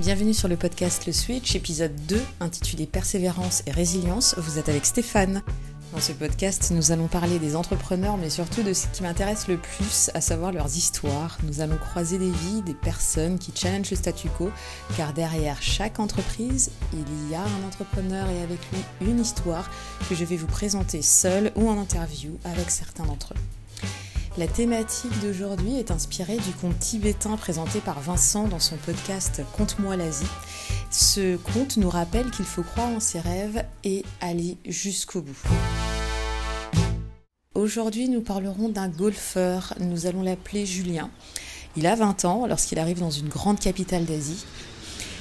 Bienvenue sur le podcast Le Switch, épisode 2, intitulé Persévérance et résilience. Vous êtes avec Stéphane. Dans ce podcast, nous allons parler des entrepreneurs, mais surtout de ce qui m'intéresse le plus, à savoir leurs histoires. Nous allons croiser des vies, des personnes qui challengent le statu quo, car derrière chaque entreprise, il y a un entrepreneur et avec lui une histoire que je vais vous présenter seul ou en interview avec certains d'entre eux. La thématique d'aujourd'hui est inspirée du conte tibétain présenté par Vincent dans son podcast Conte-moi l'Asie. Ce conte nous rappelle qu'il faut croire en ses rêves et aller jusqu'au bout. Aujourd'hui, nous parlerons d'un golfeur. Nous allons l'appeler Julien. Il a 20 ans lorsqu'il arrive dans une grande capitale d'Asie.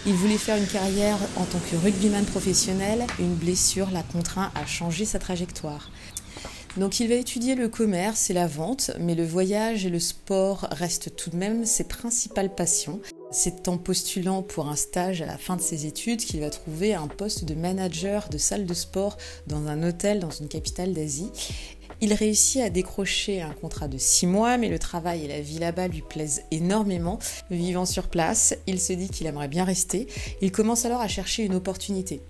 Il voulait faire une carrière en tant que rugbyman professionnel. Une blessure l'a contraint à changer sa trajectoire. Donc il va étudier le commerce et la vente, mais le voyage et le sport restent tout de même ses principales passions. C'est en postulant pour un stage à la fin de ses études qu'il va trouver un poste de manager de salle de sport dans un hôtel dans une capitale d'Asie. Il réussit à décrocher un contrat de 6 mois, mais le travail et la vie là-bas lui plaisent énormément. Vivant sur place, il se dit qu'il aimerait bien rester. Il commence alors à chercher une opportunité.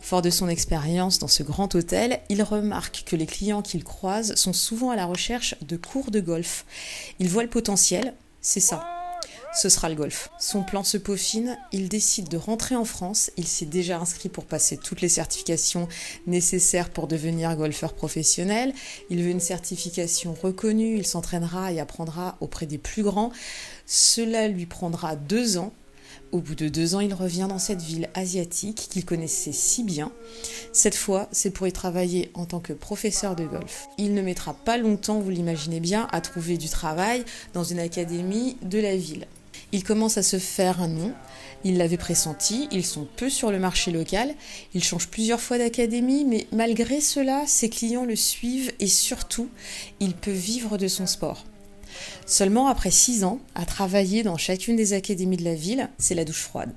Fort de son expérience dans ce grand hôtel, il remarque que les clients qu'il croise sont souvent à la recherche de cours de golf. Il voit le potentiel, c'est ça. Ce sera le golf. Son plan se peaufine, il décide de rentrer en France, il s'est déjà inscrit pour passer toutes les certifications nécessaires pour devenir golfeur professionnel, il veut une certification reconnue, il s'entraînera et apprendra auprès des plus grands. Cela lui prendra deux ans au bout de deux ans, il revient dans cette ville asiatique qu'il connaissait si bien. Cette fois, c'est pour y travailler en tant que professeur de golf. Il ne mettra pas longtemps, vous l'imaginez bien, à trouver du travail dans une académie de la ville. Il commence à se faire un nom. Il l'avait pressenti, ils sont peu sur le marché local, il change plusieurs fois d'académie, mais malgré cela, ses clients le suivent et surtout, il peut vivre de son sport. Seulement après six ans, à travailler dans chacune des académies de la ville, c'est la douche froide.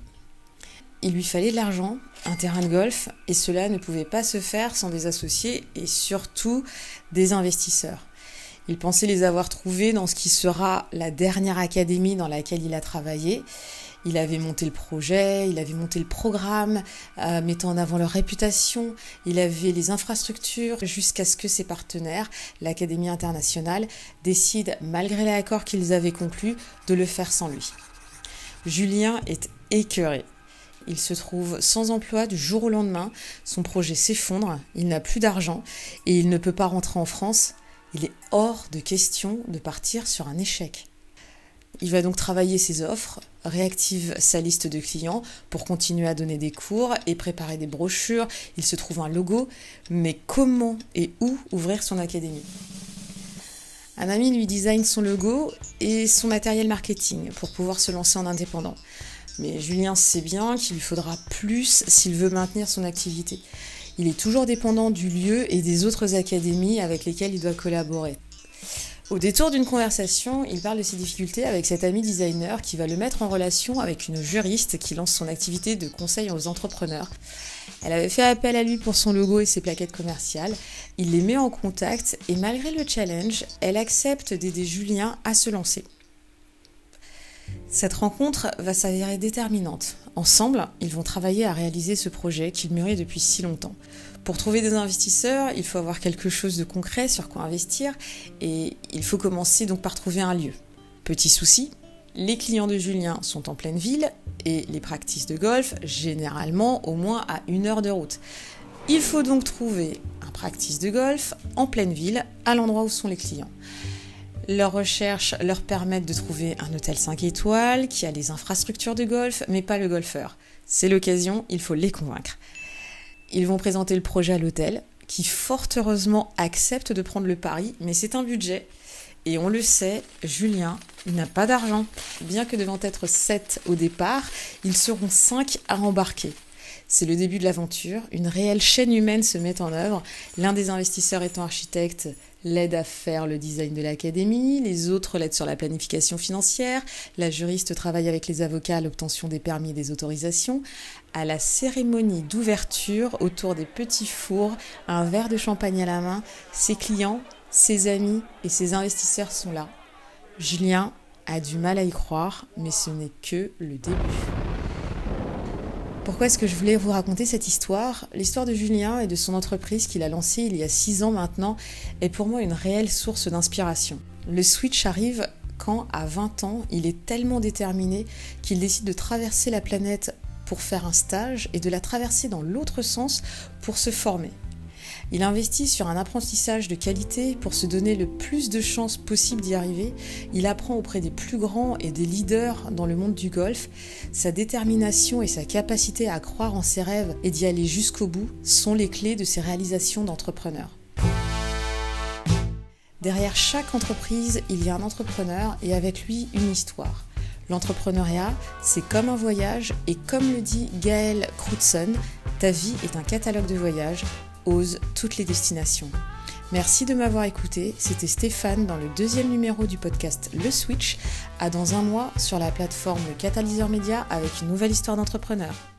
Il lui fallait de l'argent, un terrain de golf, et cela ne pouvait pas se faire sans des associés et surtout des investisseurs. Il pensait les avoir trouvés dans ce qui sera la dernière académie dans laquelle il a travaillé, il avait monté le projet, il avait monté le programme, euh, mettant en avant leur réputation, il avait les infrastructures, jusqu'à ce que ses partenaires, l'Académie internationale, décident, malgré l'accord qu'ils avaient conclu, de le faire sans lui. Julien est écœuré. Il se trouve sans emploi du jour au lendemain, son projet s'effondre, il n'a plus d'argent et il ne peut pas rentrer en France. Il est hors de question de partir sur un échec. Il va donc travailler ses offres, réactive sa liste de clients pour continuer à donner des cours et préparer des brochures. Il se trouve un logo, mais comment et où ouvrir son académie? Un ami lui design son logo et son matériel marketing pour pouvoir se lancer en indépendant. Mais Julien sait bien qu'il lui faudra plus s'il veut maintenir son activité. Il est toujours dépendant du lieu et des autres académies avec lesquelles il doit collaborer. Au détour d'une conversation, il parle de ses difficultés avec cet ami designer qui va le mettre en relation avec une juriste qui lance son activité de conseil aux entrepreneurs. Elle avait fait appel à lui pour son logo et ses plaquettes commerciales. Il les met en contact et malgré le challenge, elle accepte d'aider Julien à se lancer. Cette rencontre va s'avérer déterminante. Ensemble, ils vont travailler à réaliser ce projet qu'ils mûrit depuis si longtemps. Pour trouver des investisseurs, il faut avoir quelque chose de concret sur quoi investir et il faut commencer donc par trouver un lieu. Petit souci, les clients de Julien sont en pleine ville et les practices de golf généralement au moins à une heure de route. Il faut donc trouver un practice de golf en pleine ville, à l'endroit où sont les clients. Leurs recherches leur permettent de trouver un hôtel 5 étoiles qui a les infrastructures de golf, mais pas le golfeur. C'est l'occasion, il faut les convaincre. Ils vont présenter le projet à l'hôtel, qui fort heureusement accepte de prendre le pari, mais c'est un budget. Et on le sait, Julien, n'a pas d'argent. Bien que devant être 7 au départ, ils seront 5 à embarquer. C'est le début de l'aventure, une réelle chaîne humaine se met en œuvre, l'un des investisseurs étant architecte l'aide à faire le design de l'académie, les autres l'aident sur la planification financière, la juriste travaille avec les avocats à l'obtention des permis et des autorisations. À la cérémonie d'ouverture, autour des petits fours, un verre de champagne à la main, ses clients, ses amis et ses investisseurs sont là. Julien a du mal à y croire, mais ce n'est que le début. Pourquoi est-ce que je voulais vous raconter cette histoire? L'histoire de Julien et de son entreprise qu'il a lancée il y a 6 ans maintenant est pour moi une réelle source d'inspiration. Le switch arrive quand, à 20 ans, il est tellement déterminé qu'il décide de traverser la planète pour faire un stage et de la traverser dans l'autre sens pour se former. Il investit sur un apprentissage de qualité pour se donner le plus de chances possible d'y arriver. Il apprend auprès des plus grands et des leaders dans le monde du golf. Sa détermination et sa capacité à croire en ses rêves et d'y aller jusqu'au bout sont les clés de ses réalisations d'entrepreneur. Derrière chaque entreprise, il y a un entrepreneur et avec lui une histoire. L'entrepreneuriat, c'est comme un voyage et comme le dit Gaël Crutzen, ta vie est un catalogue de voyages ose toutes les destinations. Merci de m'avoir écouté. C'était Stéphane dans le deuxième numéro du podcast Le Switch. À dans un mois sur la plateforme Catalyseur Média avec une nouvelle histoire d'entrepreneur.